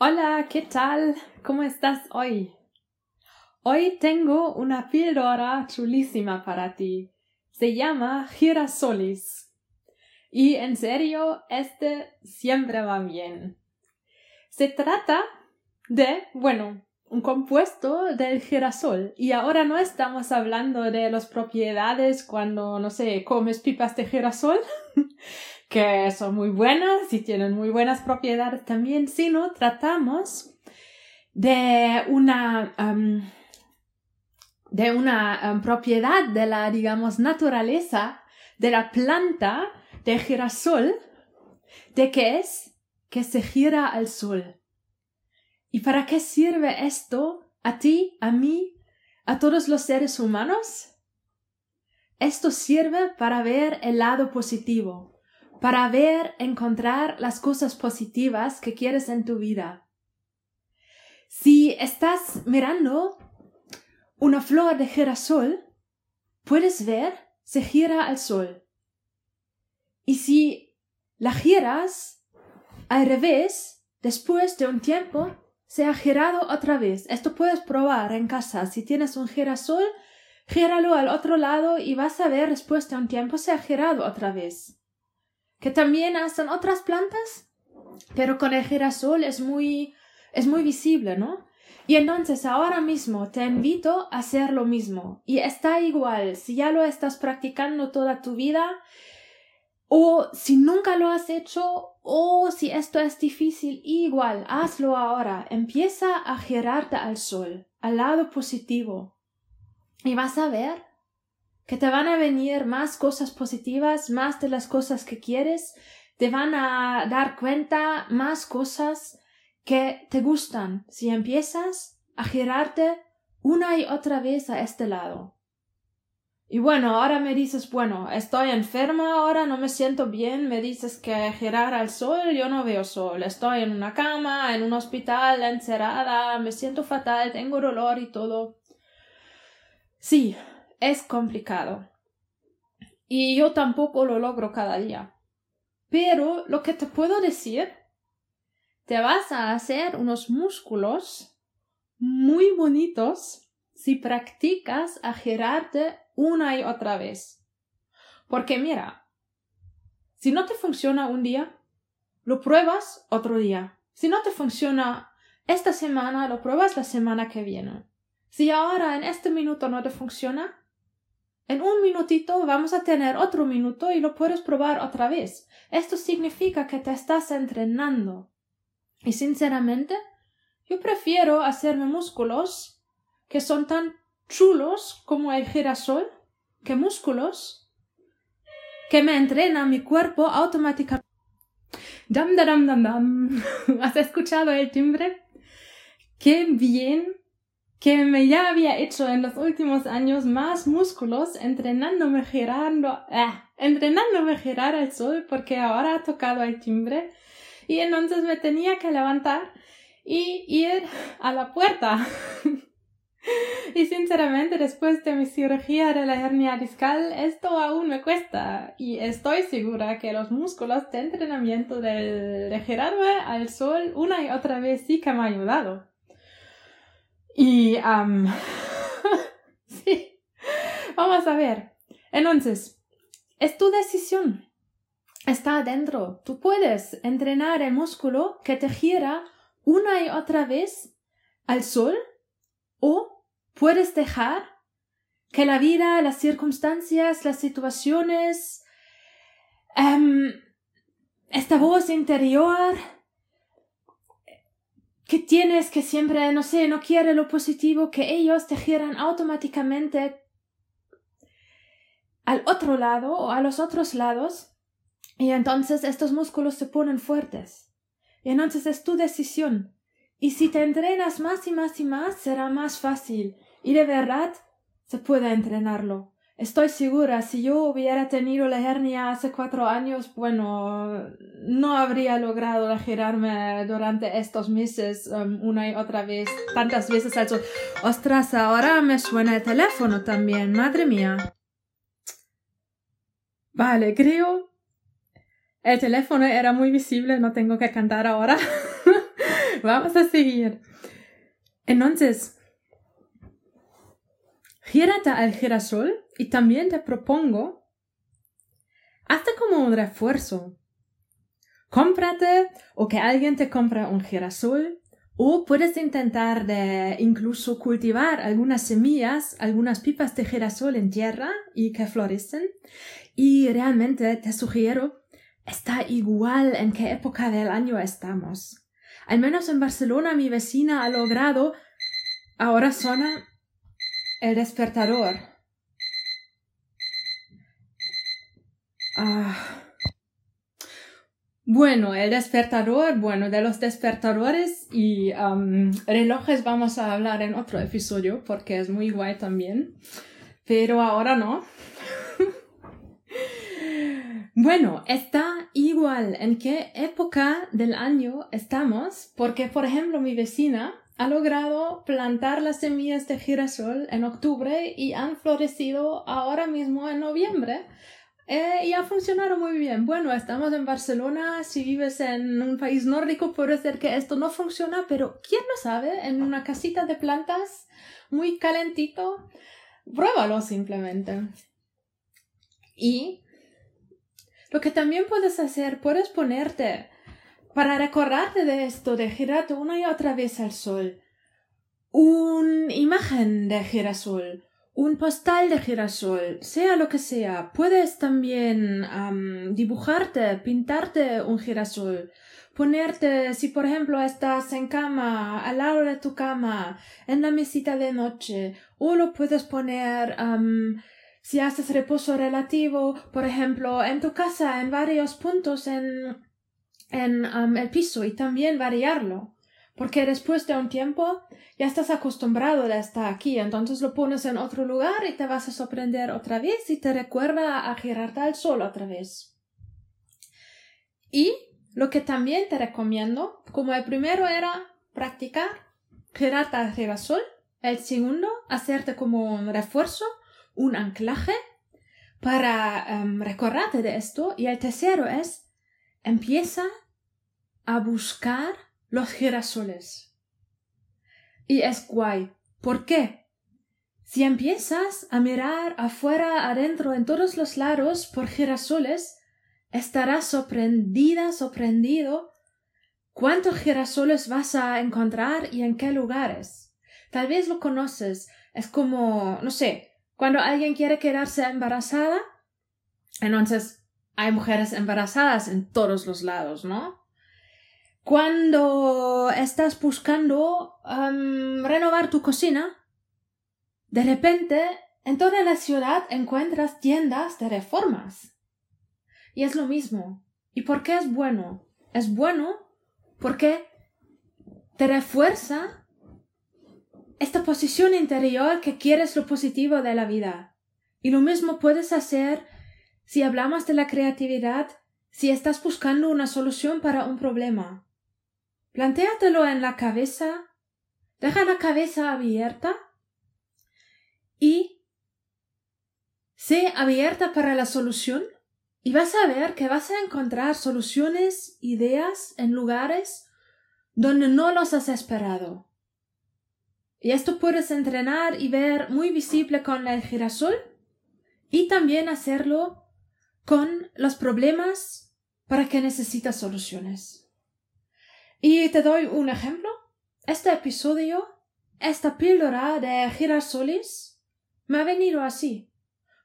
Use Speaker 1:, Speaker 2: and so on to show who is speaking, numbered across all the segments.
Speaker 1: Hola, ¿qué tal? ¿Cómo estás hoy? Hoy tengo una píldora chulísima para ti. Se llama girasolis. Y en serio, este siempre va bien. Se trata de, bueno, un compuesto del girasol. Y ahora no estamos hablando de las propiedades cuando, no sé, comes pipas de girasol, que son muy buenas y tienen muy buenas propiedades también, sino tratamos de una, de una propiedad de la, digamos, naturaleza de la planta de girasol, de que es que se gira al sol. ¿Y para qué sirve esto a ti, a mí, a todos los seres humanos? Esto sirve para ver el lado positivo, para ver, encontrar las cosas positivas que quieres en tu vida. Si estás mirando una flor de girasol, puedes ver, se gira al sol. Y si la giras al revés, después de un tiempo, se ha girado otra vez. Esto puedes probar en casa. Si tienes un girasol, gíralo al otro lado y vas a ver después de un tiempo se ha girado otra vez. Que también hacen otras plantas, pero con el girasol es muy, es muy visible, ¿no? Y entonces ahora mismo te invito a hacer lo mismo. Y está igual, si ya lo estás practicando toda tu vida, o si nunca lo has hecho, o si esto es difícil, igual, hazlo ahora. Empieza a girarte al sol, al lado positivo. Y vas a ver que te van a venir más cosas positivas, más de las cosas que quieres, te van a dar cuenta más cosas que te gustan si empiezas a girarte una y otra vez a este lado. Y bueno, ahora me dices, bueno, estoy enferma ahora, no me siento bien, me dices que girar al sol, yo no veo sol, estoy en una cama, en un hospital, encerrada, me siento fatal, tengo dolor y todo. Sí, es complicado. Y yo tampoco lo logro cada día. Pero lo que te puedo decir, te vas a hacer unos músculos muy bonitos si practicas a girarte una y otra vez. Porque mira, si no te funciona un día, lo pruebas otro día. Si no te funciona esta semana, lo pruebas la semana que viene. Si ahora en este minuto no te funciona, en un minutito vamos a tener otro minuto y lo puedes probar otra vez. Esto significa que te estás entrenando. Y sinceramente, yo prefiero hacerme músculos que son tan chulos como el girasol, que músculos, que me entrena mi cuerpo automáticamente. Dam, dam, dam, dam. ¿Has escuchado el timbre? Qué bien que me ya había hecho en los últimos años más músculos entrenándome girando, ah, entrenándome girar al sol porque ahora ha tocado el timbre y entonces me tenía que levantar y ir a la puerta. Y sinceramente, después de mi cirugía de la hernia discal, esto aún me cuesta. Y estoy segura que los músculos de entrenamiento del, de girarme al sol una y otra vez sí que me ha ayudado. Y, um, sí, vamos a ver. Entonces, es tu decisión. Está adentro. Tú puedes entrenar el músculo que te gira una y otra vez al sol o puedes dejar que la vida, las circunstancias, las situaciones, um, esta voz interior que tienes que siempre, no sé, no quiere lo positivo, que ellos te giran automáticamente al otro lado o a los otros lados y entonces estos músculos se ponen fuertes. Y entonces es tu decisión y si te entrenas más y más y más, será más fácil. Y de verdad, se puede entrenarlo. Estoy segura, si yo hubiera tenido la hernia hace cuatro años, bueno, no habría logrado girarme durante estos meses um, una y otra vez, tantas veces al sol. Ostras, ahora me suena el teléfono también, madre mía. Vale, creo. El teléfono era muy visible, no tengo que cantar ahora. Vamos a seguir. Entonces, gírate al girasol y también te propongo, hazte como un refuerzo. Cómprate o que alguien te compre un girasol o puedes intentar de incluso cultivar algunas semillas, algunas pipas de girasol en tierra y que florecen. Y realmente te sugiero, está igual en qué época del año estamos. Al menos en Barcelona mi vecina ha logrado, ahora suena el despertador. Ah. Bueno, el despertador, bueno, de los despertadores y relojes vamos a hablar en otro episodio porque es muy guay también. Pero ahora no. bueno, está igual en qué época del año estamos porque, por ejemplo, mi vecina ha logrado plantar las semillas de girasol en octubre y han florecido ahora mismo en noviembre. Eh, y ha funcionado muy bien. Bueno, estamos en Barcelona. Si vives en un país nórdico, puede ser que esto no funciona, pero quién lo sabe, en una casita de plantas muy calentito, pruébalo simplemente. Y lo que también puedes hacer, puedes ponerte para recordarte de esto, de girarte una y otra vez al sol, una imagen de girasol un postal de girasol, sea lo que sea. Puedes también dibujarte, pintarte un girasol, ponerte, si por ejemplo estás en cama, al lado de tu cama, en la mesita de noche, o lo puedes poner si haces reposo relativo, por ejemplo, en tu casa, en varios puntos en, en el piso y también variarlo porque después de un tiempo ya estás acostumbrado a estar aquí, entonces lo pones en otro lugar y te vas a sorprender otra vez y te recuerda a girarte al sol otra vez. Y lo que también te recomiendo, como el primero era practicar girarte arriba al sol, el segundo hacerte como un refuerzo, un anclaje para um, recordarte de esto y el tercero es empieza a buscar los girasoles. Y es guay. ¿Por qué? Si empiezas a mirar afuera, adentro, en todos los lados por girasoles, estarás sorprendida, sorprendido cuántos girasoles vas a encontrar y en qué lugares. Tal vez lo conoces. Es como, no sé, cuando alguien quiere quedarse embarazada, entonces hay mujeres embarazadas en todos los lados, ¿no? Cuando estás buscando renovar tu cocina, de repente en toda la ciudad encuentras tiendas de reformas. Y es lo mismo. ¿Y por qué es bueno? Es bueno porque te refuerza esta posición interior que quieres lo positivo de la vida. Y lo mismo puedes hacer si hablamos de la creatividad, si estás buscando una solución para un problema. Plantéatelo en la cabeza, deja la cabeza abierta y sé abierta para la solución y vas a ver que vas a encontrar soluciones, ideas en lugares donde no los has esperado. Y esto puedes entrenar y ver muy visible con el girasol y también hacerlo con los problemas para que necesitas soluciones. Y te doy un ejemplo. Este episodio, esta píldora de girasoles, me ha venido así.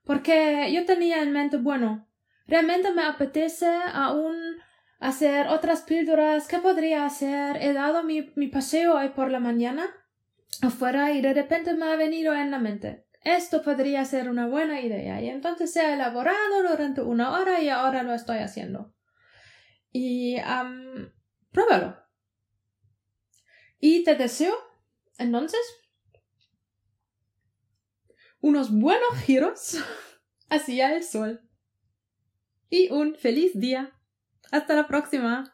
Speaker 1: Porque yo tenía en mente, bueno, realmente me apetece aún hacer otras píldoras. ¿Qué podría hacer? He dado mi, mi paseo hoy por la mañana afuera y de repente me ha venido en la mente. Esto podría ser una buena idea. Y entonces se ha elaborado durante una hora y ahora lo estoy haciendo. Y pruébalo. Y te deseo, entonces, unos buenos giros hacia el sol. Y un feliz día. Hasta la próxima.